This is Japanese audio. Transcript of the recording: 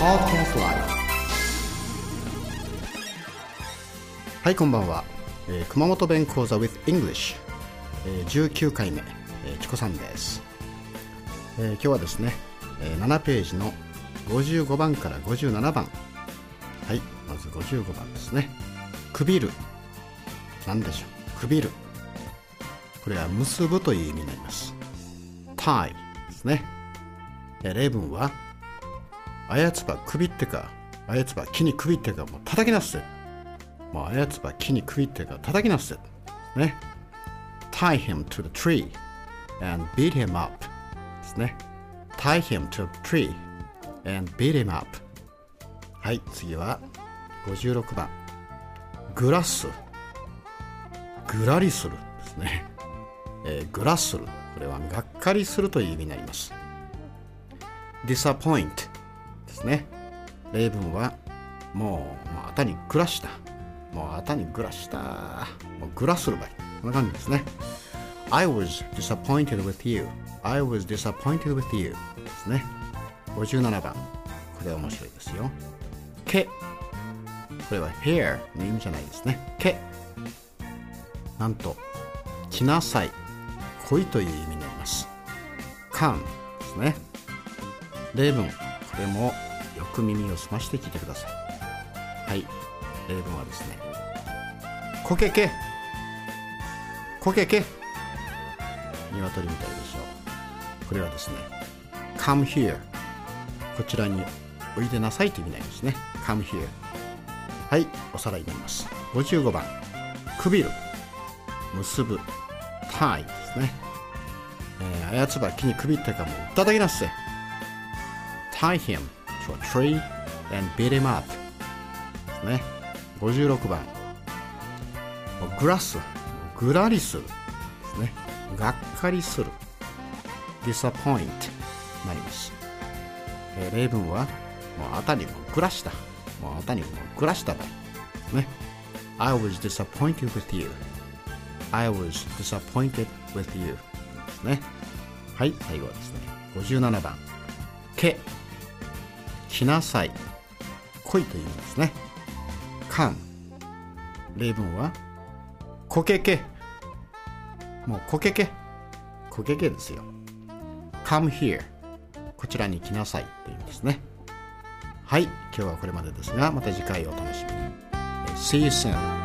Podcast Live はいこんばんは、えー熊本弁講座 with English、えー19回目、えーチコさんです、えー今日はですね、えー7ページの55番から57番。はいまず55番ですね。くびる。何でしょう？くびる。これは結ぶという意味になります。Tie ですね。えー例文はあやつばくびってかあやつば木にくびってかもう叩きなすぜ。もうあやつば木にくびってか叩きなすぜ。ね。Tie him to the tree and beat him up. ですね。Tie him to a tree and beat him up. はい次は56番。グラスグラリする。ですね、えーグラするこれはがっかりするという意味になります。Disappoint. ですね。例文はもうもうあたにグラした。もうあたにグラした。もうグラする場合。こんな感じですね。I was disappointed with you. I was disappointed with you. ですね。57番。これは面白いですよ。毛これは hair の意味じゃないですね。毛なんと来なさい。来いという意味になります。come ですね。例文。これもよく耳を澄まして聞いてください。はい。例文はですね。こけけこけけ鶏みたいでしょう。これはですね come here こちらにおいでなさいという意味になりますね。Come here はいおさらいになります。55番。くびる結ぶ。Tie ですね、えー、あやつば木にくびってかもう叩きなっせ。Tie him to a tree and beat him up ね56番グラスグラリするですねがっかりする disappoint なります、えー例文はもうあたりもグラしたもうあたりもグラしたね I was disappointed with you I was disappointed with you ですねはい最後はですね57番け来なさい。来いというんですね。come 例文はこけけ。もうこけけ。こけけですよ。Come here こちらに来なさいというんですね。はい。今日はこれまでですがまた次回お楽しみに。See you soon